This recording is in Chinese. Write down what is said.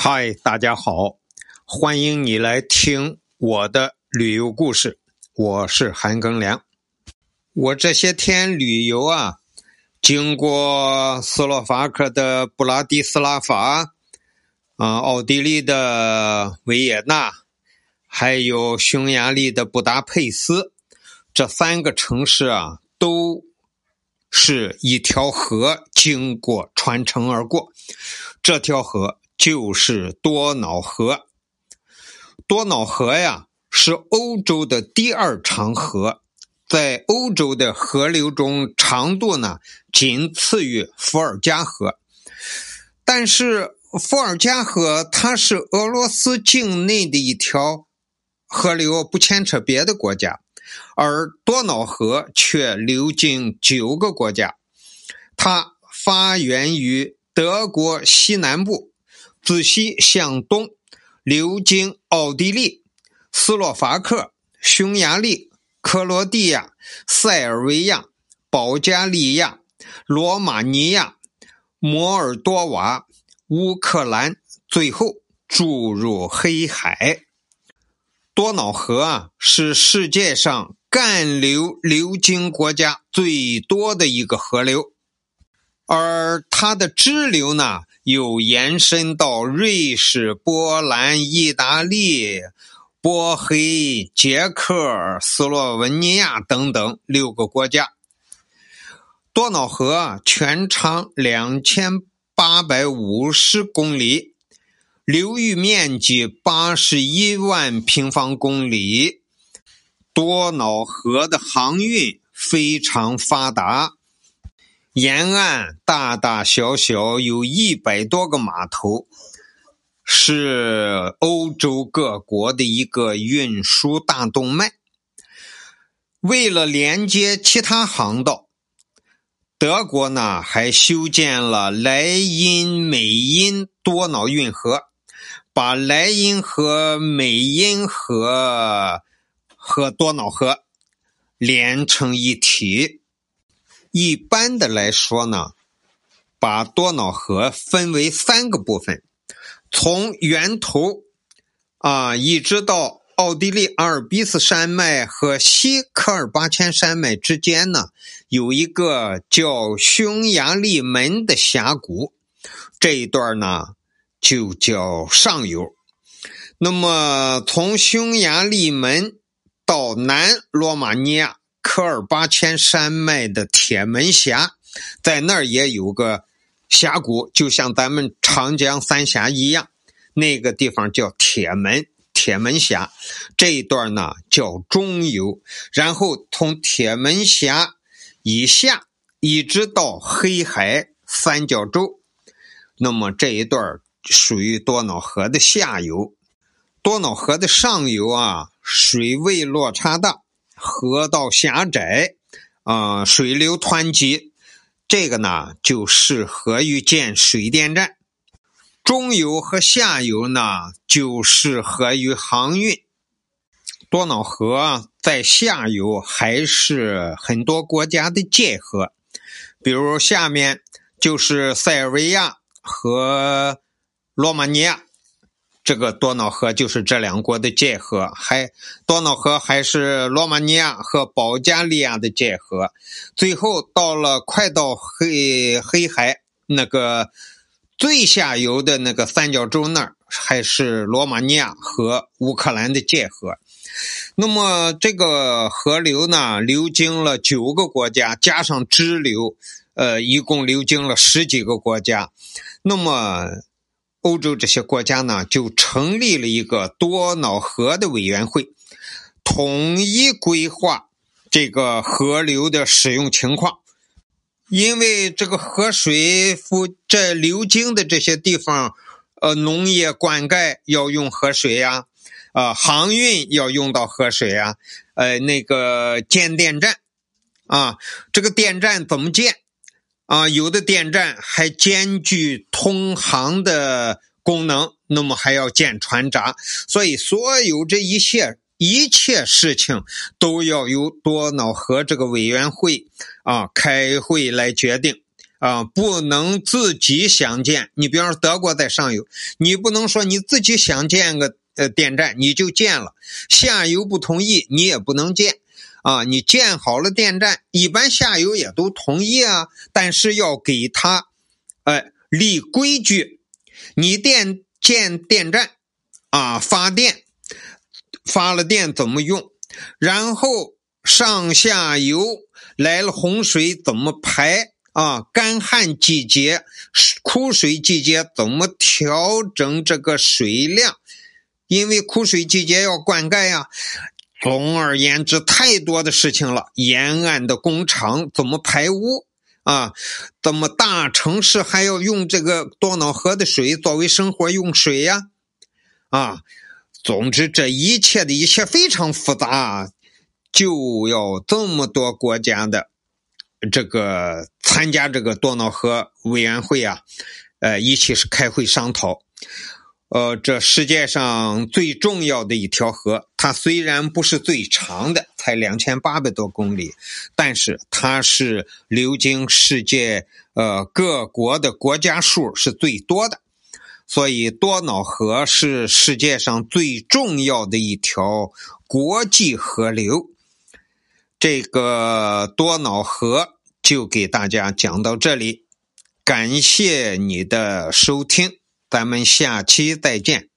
嗨，大家好，欢迎你来听我的旅游故事。我是韩庚良。我这些天旅游啊，经过斯洛伐克的布拉迪斯拉法，啊，奥地利的维也纳，还有匈牙利的布达佩斯，这三个城市啊，都是一条河经过穿城而过，这条河。就是多瑙河。多瑙河呀，是欧洲的第二长河，在欧洲的河流中，长度呢仅次于伏尔加河。但是伏尔加河它是俄罗斯境内的一条河流，不牵扯别的国家，而多瑙河却流经九个国家。它发源于德国西南部。自西向东，流经奥地利、斯洛伐克、匈牙利、克罗地亚、塞尔维亚、保加利亚、罗马尼亚、摩尔多瓦、乌克兰，最后注入黑海。多瑙河啊，是世界上干流流经国家最多的一个河流，而它的支流呢？又延伸到瑞士、波兰、意大利、波黑、捷克、斯洛文尼亚等等六个国家。多瑙河全长两千八百五十公里，流域面积八十一万平方公里。多瑙河的航运非常发达。沿岸大大小小有一百多个码头，是欧洲各国的一个运输大动脉。为了连接其他航道，德国呢还修建了莱茵美因多瑙运河，把莱茵河美因河和多瑙河连成一体。一般的来说呢，把多瑙河分为三个部分，从源头啊一直到奥地利阿尔卑斯山脉和西科尔巴阡山脉之间呢，有一个叫匈牙利门的峡谷，这一段呢就叫上游。那么从匈牙利门到南罗马尼亚。科尔巴阡山脉的铁门峡，在那儿也有个峡谷，就像咱们长江三峡一样，那个地方叫铁门铁门峡。这一段呢叫中游，然后从铁门峡以下一直到黑海三角洲，那么这一段属于多瑙河的下游。多瑙河的上游啊，水位落差大。河道狭窄，啊，水流湍急，这个呢就适合于建水电站。中游和下游呢就适合于航运。多瑙河在下游还是很多国家的界河，比如下面就是塞尔维亚和罗马尼亚。这个多瑙河就是这两国的界河，还多瑙河还是罗马尼亚和保加利亚的界河。最后到了快到黑黑海那个最下游的那个三角洲那儿，还是罗马尼亚和乌克兰的界河。那么这个河流呢，流经了九个国家，加上支流，呃，一共流经了十几个国家。那么。欧洲这些国家呢，就成立了一个多瑙河的委员会，统一规划这个河流的使用情况。因为这个河水附这流经的这些地方，呃，农业灌溉要用河水呀，啊，航运要用到河水呀，呃，那个建电站，啊，这个电站怎么建？啊，有的电站还兼具通航的功能，那么还要建船闸，所以所有这一切一切事情都要由多瑙河这个委员会啊开会来决定啊，不能自己想建。你比方说德国在上游，你不能说你自己想建个呃电站你就建了，下游不同意你也不能建啊。你建好了电站，一般下游也都同意啊，但是要给他哎立规矩，你电建电站啊发电发了电怎么用，然后上下游来了洪水怎么排。啊，干旱季节、枯水季节怎么调整这个水量？因为枯水季节要灌溉呀。总而言之，太多的事情了。沿岸的工厂怎么排污？啊，怎么大城市还要用这个多瑙河的水作为生活用水呀？啊，总之这一切的一切非常复杂，就要这么多国家的。这个参加这个多瑙河委员会啊，呃，一起是开会商讨。呃，这世界上最重要的一条河，它虽然不是最长的，才两千八百多公里，但是它是流经世界呃各国的国家数是最多的，所以多瑙河是世界上最重要的一条国际河流。这个多瑙河就给大家讲到这里，感谢你的收听，咱们下期再见。